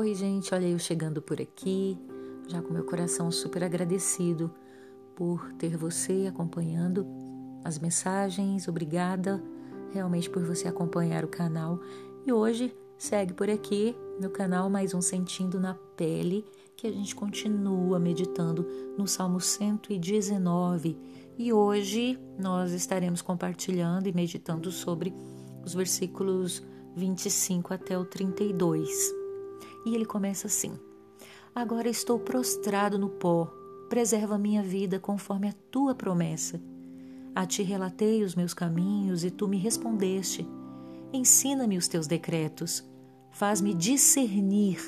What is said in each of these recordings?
Oi, gente, olha eu chegando por aqui, já com meu coração super agradecido por ter você acompanhando as mensagens. Obrigada realmente por você acompanhar o canal. E hoje segue por aqui no canal mais um Sentindo na Pele, que a gente continua meditando no Salmo 119. E hoje nós estaremos compartilhando e meditando sobre os versículos 25 até o 32. E ele começa assim: Agora estou prostrado no pó, preserva minha vida conforme a tua promessa. A ti relatei os meus caminhos e tu me respondeste. Ensina-me os teus decretos, faz-me discernir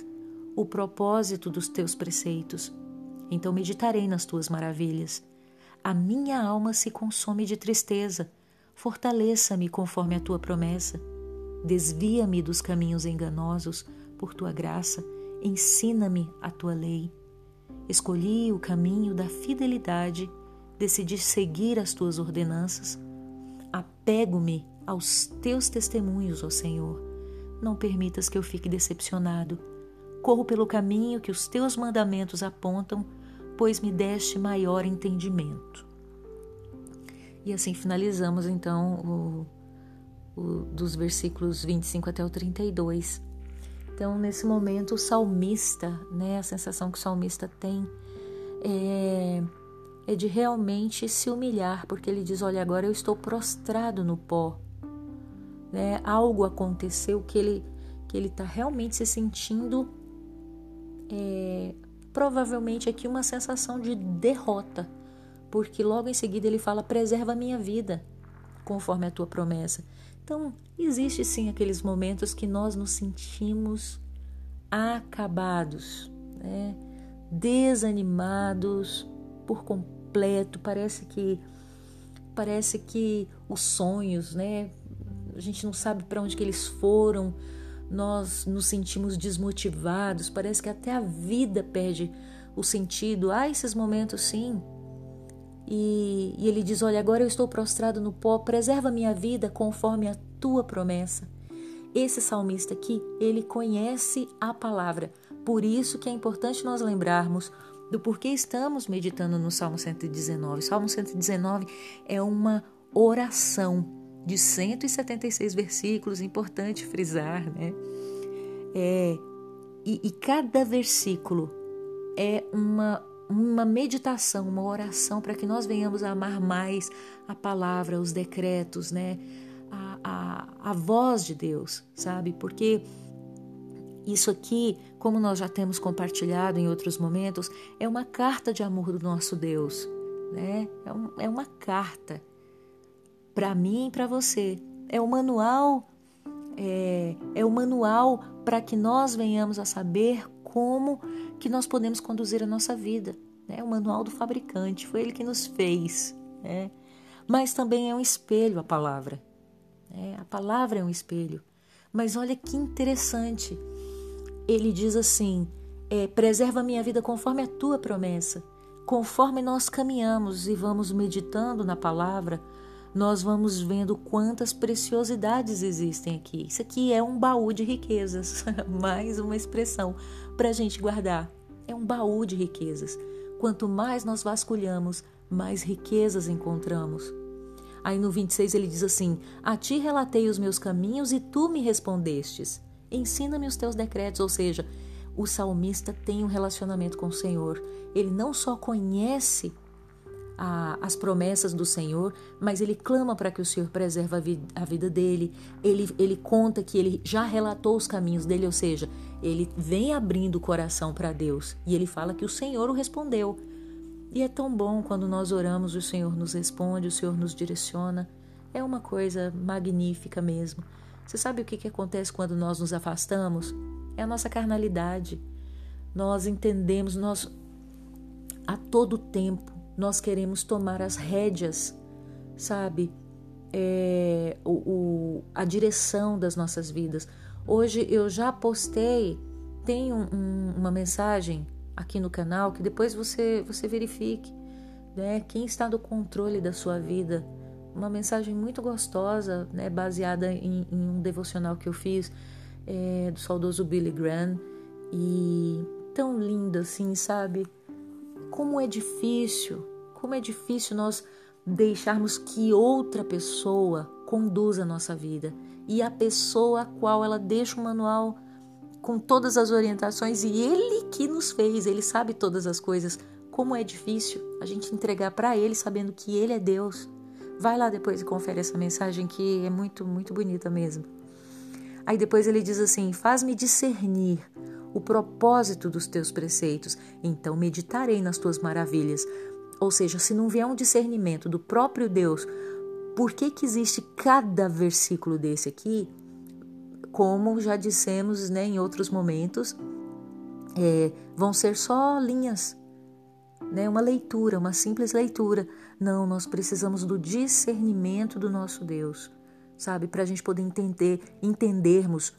o propósito dos teus preceitos. Então meditarei nas tuas maravilhas. A minha alma se consome de tristeza. Fortaleça-me conforme a tua promessa. Desvia-me dos caminhos enganosos por tua graça, ensina-me a tua lei. Escolhi o caminho da fidelidade, decidi seguir as tuas ordenanças. Apego-me aos teus testemunhos, ó Senhor. Não permitas que eu fique decepcionado. Corro pelo caminho que os teus mandamentos apontam, pois me deste maior entendimento. E assim finalizamos então o, o, dos versículos 25 até o 32. Então, nesse momento, o salmista, né, a sensação que o salmista tem é, é de realmente se humilhar, porque ele diz: Olha, agora eu estou prostrado no pó. Né? Algo aconteceu que ele que ele está realmente se sentindo é, provavelmente aqui uma sensação de derrota, porque logo em seguida ele fala: preserva a minha vida, conforme a tua promessa. Então, existe sim aqueles momentos que nós nos sentimos acabados, né? desanimados por completo. Parece que parece que os sonhos, né? A gente não sabe para onde que eles foram. Nós nos sentimos desmotivados. Parece que até a vida perde o sentido. Há esses momentos, sim, e, e ele diz: Olha, agora eu estou prostrado no pó, preserva minha vida conforme a tua promessa. Esse salmista aqui, ele conhece a palavra. Por isso que é importante nós lembrarmos do porquê estamos meditando no Salmo 119. O Salmo 119 é uma oração de 176 versículos, importante frisar, né? É, e, e cada versículo é uma uma meditação, uma oração para que nós venhamos a amar mais a palavra, os decretos, né? A, voz de Deus, sabe? Porque isso aqui, como nós já temos compartilhado em outros momentos, é uma carta de amor do nosso Deus, né? É, um, é uma carta para mim e para você. É o manual, é, é o manual para que nós venhamos a saber como que nós podemos conduzir a nossa vida. Né? O manual do fabricante, foi ele que nos fez. Né? Mas também é um espelho a palavra. Né? A palavra é um espelho. Mas olha que interessante. Ele diz assim: é, preserva a minha vida conforme a tua promessa. Conforme nós caminhamos e vamos meditando na palavra, nós vamos vendo quantas preciosidades existem aqui. Isso aqui é um baú de riquezas, mais uma expressão para a gente guardar. É um baú de riquezas. Quanto mais nós vasculhamos, mais riquezas encontramos. Aí no 26 ele diz assim: A ti relatei os meus caminhos e tu me respondestes. Ensina-me os teus decretos, ou seja, o salmista tem um relacionamento com o Senhor. Ele não só conhece a, as promessas do Senhor, mas ele clama para que o Senhor preserve a, vi, a vida dele. Ele, ele conta que ele já relatou os caminhos dele, ou seja, ele vem abrindo o coração para Deus e ele fala que o Senhor o respondeu. E é tão bom quando nós oramos, o Senhor nos responde, o Senhor nos direciona. É uma coisa magnífica mesmo. Você sabe o que, que acontece quando nós nos afastamos? É a nossa carnalidade. Nós entendemos, nós a todo tempo nós queremos tomar as rédeas, sabe? É, o, o, a direção das nossas vidas. Hoje eu já postei, tem um, um, uma mensagem aqui no canal que depois você, você verifique né, quem está no controle da sua vida. Uma mensagem muito gostosa, né, baseada em, em um devocional que eu fiz é, do saudoso Billy Graham e tão lindo assim, sabe? Como é difícil, como é difícil nós deixarmos que outra pessoa conduza a nossa vida e a pessoa a qual ela deixa o manual com todas as orientações e ele que nos fez, ele sabe todas as coisas. Como é difícil a gente entregar para ele sabendo que ele é Deus. Vai lá depois e confere essa mensagem que é muito, muito bonita mesmo. Aí depois ele diz assim: Faz-me discernir o propósito dos teus preceitos, então meditarei nas tuas maravilhas. Ou seja, se não vier um discernimento do próprio Deus, por que, que existe cada versículo desse aqui? Como já dissemos né, em outros momentos, é, vão ser só linhas, né, uma leitura, uma simples leitura. Não, nós precisamos do discernimento do nosso Deus, sabe, para a gente poder entender, entendermos,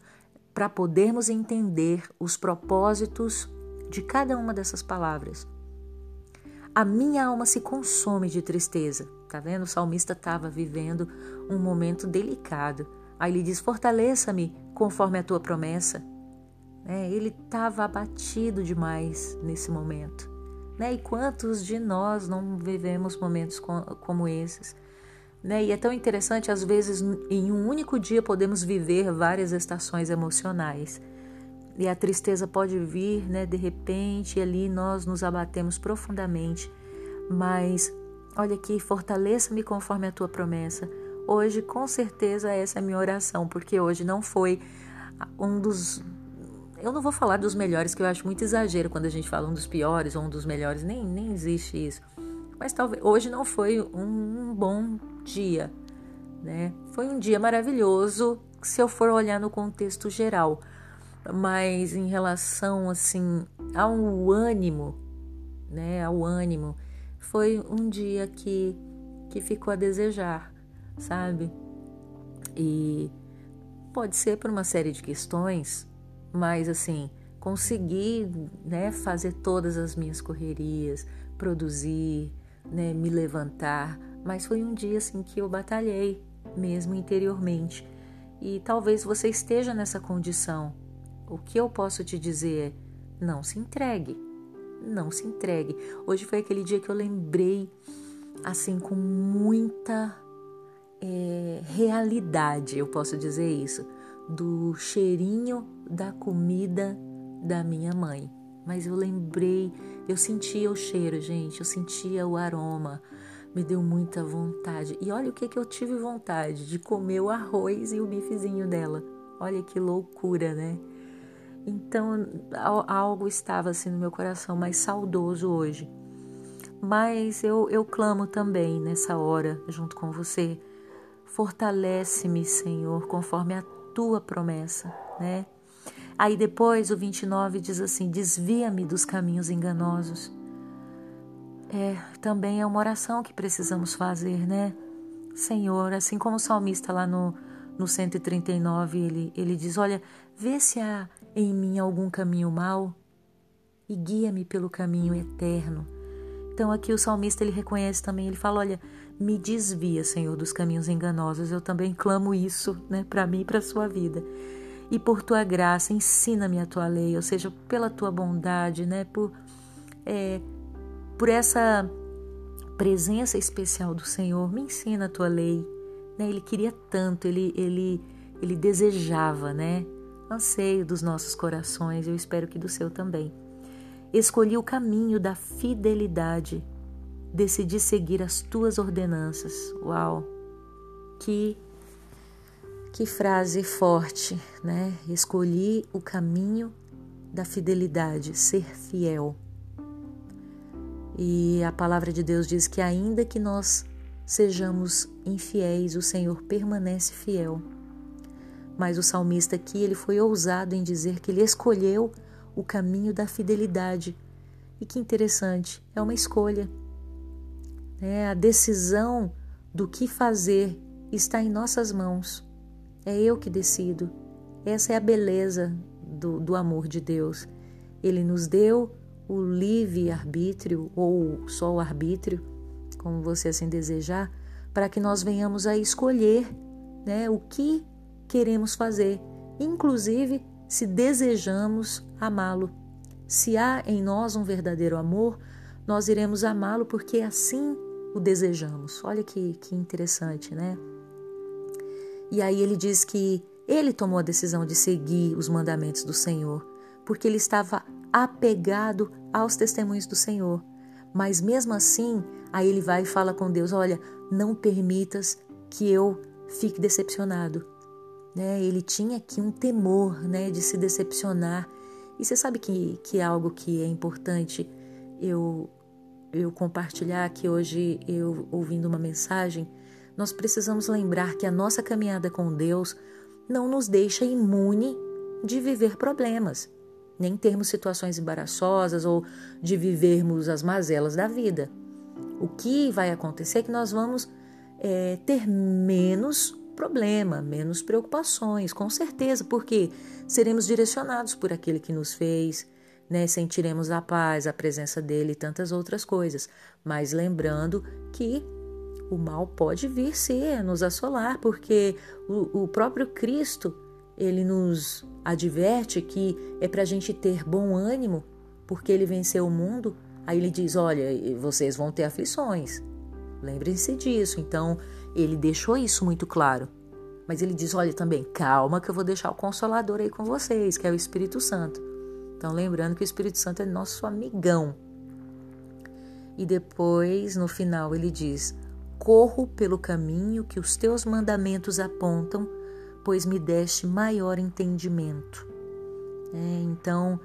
para podermos entender os propósitos de cada uma dessas palavras. A minha alma se consome de tristeza. Tá vendo? O salmista estava vivendo um momento delicado. Aí ele diz: Fortaleça-me conforme a tua promessa. É, ele estava abatido demais nesse momento. Né? E quantos de nós não vivemos momentos como esses? Né? E é tão interessante, às vezes, em um único dia podemos viver várias estações emocionais. E a tristeza pode vir né, de repente, e ali nós nos abatemos profundamente. Mas, olha aqui, fortaleça-me conforme a tua promessa. Hoje, com certeza, essa é a minha oração, porque hoje não foi um dos. Eu não vou falar dos melhores, que eu acho muito exagero quando a gente fala um dos piores ou um dos melhores, nem, nem existe isso. Mas talvez hoje não foi um bom dia, né? Foi um dia maravilhoso se eu for olhar no contexto geral. Mas em relação assim ao ânimo, né, ao ânimo, foi um dia que que ficou a desejar sabe? E pode ser por uma série de questões, mas assim, conseguir né, fazer todas as minhas correrias, produzir, né, me levantar, mas foi um dia assim que eu batalhei mesmo interiormente. E talvez você esteja nessa condição. O que eu posso te dizer é: não se entregue. Não se entregue. Hoje foi aquele dia que eu lembrei assim com muita é, realidade, eu posso dizer isso, do cheirinho da comida da minha mãe. Mas eu lembrei, eu sentia o cheiro, gente, eu sentia o aroma, me deu muita vontade. E olha o que, que eu tive vontade de comer o arroz e o bifezinho dela. Olha que loucura, né? Então algo estava assim no meu coração mais saudoso hoje. Mas eu, eu clamo também nessa hora, junto com você, Fortalece-me, Senhor, conforme a tua promessa, né? Aí depois o 29 diz assim: desvia-me dos caminhos enganosos. É, também é uma oração que precisamos fazer, né? Senhor, assim como o salmista lá no, no 139, ele, ele diz: Olha, vê se há em mim algum caminho mau e guia-me pelo caminho eterno. Então aqui o salmista ele reconhece também, ele fala: Olha, me desvia, Senhor, dos caminhos enganosos. Eu também clamo isso, né, para mim e para sua vida. E por tua graça, ensina-me a tua lei, ou seja, pela tua bondade, né, por, é, por essa presença especial do Senhor, me ensina a tua lei. Né? Ele queria tanto, ele, ele, ele desejava, né? Anseio dos nossos corações, eu espero que do seu também. Escolhi o caminho da fidelidade decidi seguir as tuas ordenanças. Uau! Que que frase forte, né? Escolhi o caminho da fidelidade, ser fiel. E a palavra de Deus diz que ainda que nós sejamos infiéis, o Senhor permanece fiel. Mas o salmista aqui, ele foi ousado em dizer que ele escolheu o caminho da fidelidade. E que interessante, é uma escolha. É, a decisão do que fazer está em nossas mãos. É eu que decido. Essa é a beleza do, do amor de Deus. Ele nos deu o livre arbítrio, ou só o arbítrio, como você assim desejar, para que nós venhamos a escolher né, o que queremos fazer, inclusive se desejamos amá-lo. Se há em nós um verdadeiro amor, nós iremos amá-lo porque assim o desejamos. Olha que, que interessante, né? E aí ele diz que ele tomou a decisão de seguir os mandamentos do Senhor, porque ele estava apegado aos testemunhos do Senhor. Mas mesmo assim, aí ele vai e fala com Deus: Olha, não permitas que eu fique decepcionado. Né? Ele tinha aqui um temor né, de se decepcionar. E você sabe que, que é algo que é importante eu, eu compartilhar que hoje, eu ouvindo uma mensagem, nós precisamos lembrar que a nossa caminhada com Deus não nos deixa imune de viver problemas, nem termos situações embaraçosas ou de vivermos as mazelas da vida. O que vai acontecer é que nós vamos é, ter menos problema, menos preocupações, com certeza, porque seremos direcionados por aquele que nos fez, né? sentiremos a paz, a presença dele e tantas outras coisas. Mas lembrando que o mal pode vir ser nos assolar, porque o, o próprio Cristo ele nos adverte que é para a gente ter bom ânimo, porque ele venceu o mundo. Aí ele diz: Olha, vocês vão ter aflições. Lembrem-se disso. Então, ele deixou isso muito claro. Mas ele diz: Olha, também, calma, que eu vou deixar o Consolador aí com vocês, que é o Espírito Santo. Então, lembrando que o Espírito Santo é nosso amigão. E depois, no final, ele diz: Corro pelo caminho que os teus mandamentos apontam, pois me deste maior entendimento. É, então,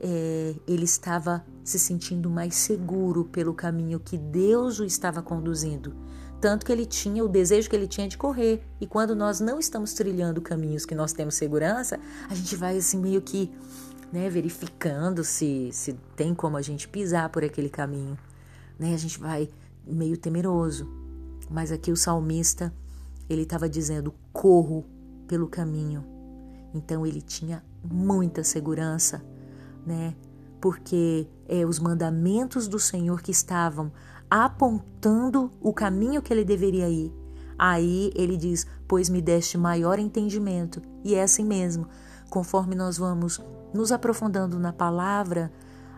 é, ele estava se sentindo mais seguro pelo caminho que Deus o estava conduzindo. Tanto que ele tinha o desejo que ele tinha de correr. E quando nós não estamos trilhando caminhos que nós temos segurança, a gente vai assim meio que né, verificando se, se tem como a gente pisar por aquele caminho. Né? A gente vai meio temeroso. Mas aqui o salmista, ele estava dizendo: corro pelo caminho. Então ele tinha muita segurança, né? Porque é os mandamentos do Senhor que estavam apontando o caminho que ele deveria ir. Aí ele diz: Pois me deste maior entendimento. E é assim mesmo. Conforme nós vamos nos aprofundando na palavra,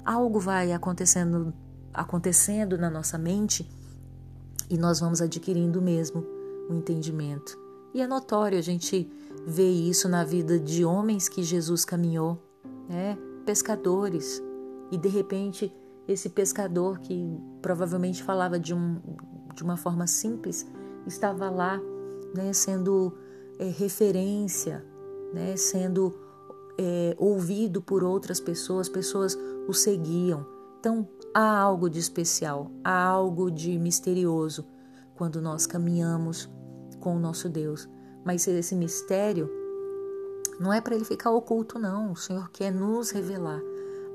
algo vai acontecendo, acontecendo na nossa mente e nós vamos adquirindo mesmo o um entendimento. E é notório a gente ver isso na vida de homens que Jesus caminhou, né? pescadores, e de repente esse pescador que provavelmente falava de, um, de uma forma simples estava lá né, sendo é, referência, né, sendo é, ouvido por outras pessoas, pessoas o seguiam. Então, há algo de especial, há algo de misterioso quando nós caminhamos com o nosso Deus. Mas esse mistério não é para ele ficar oculto, não. O Senhor quer nos revelar.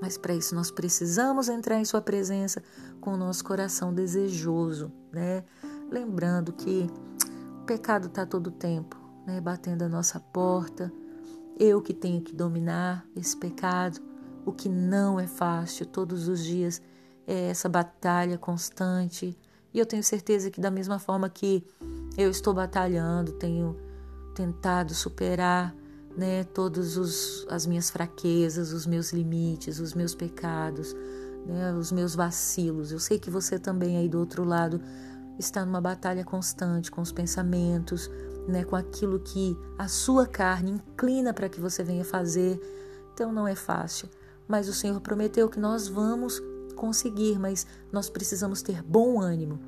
Mas para isso nós precisamos entrar em Sua presença com o nosso coração desejoso, né? Lembrando que o pecado está todo tempo, né? Batendo a nossa porta. Eu que tenho que dominar esse pecado o que não é fácil todos os dias é essa batalha constante. E eu tenho certeza que, da mesma forma que eu estou batalhando, tenho tentado superar né, todas as minhas fraquezas, os meus limites, os meus pecados, né, os meus vacilos. Eu sei que você também aí do outro lado está numa batalha constante com os pensamentos, né, com aquilo que a sua carne inclina para que você venha fazer. Então não é fácil mas o Senhor prometeu que nós vamos conseguir, mas nós precisamos ter bom ânimo.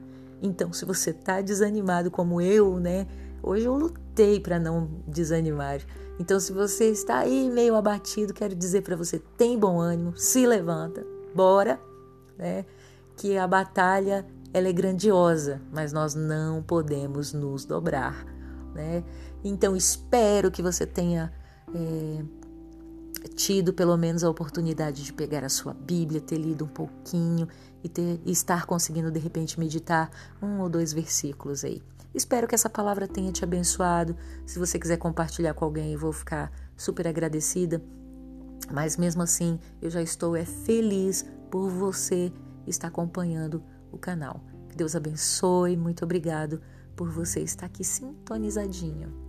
Então, se você está desanimado como eu, né? Hoje eu lutei para não desanimar. Então, se você está aí meio abatido, quero dizer para você: tem bom ânimo, se levanta, bora, né? Que a batalha ela é grandiosa, mas nós não podemos nos dobrar, né? Então, espero que você tenha é, tido pelo menos a oportunidade de pegar a sua Bíblia, ter lido um pouquinho e, ter, e estar conseguindo de repente meditar um ou dois versículos aí. Espero que essa palavra tenha te abençoado. Se você quiser compartilhar com alguém, eu vou ficar super agradecida. Mas mesmo assim, eu já estou é feliz por você estar acompanhando o canal. Que Deus abençoe. Muito obrigado por você estar aqui sintonizadinho.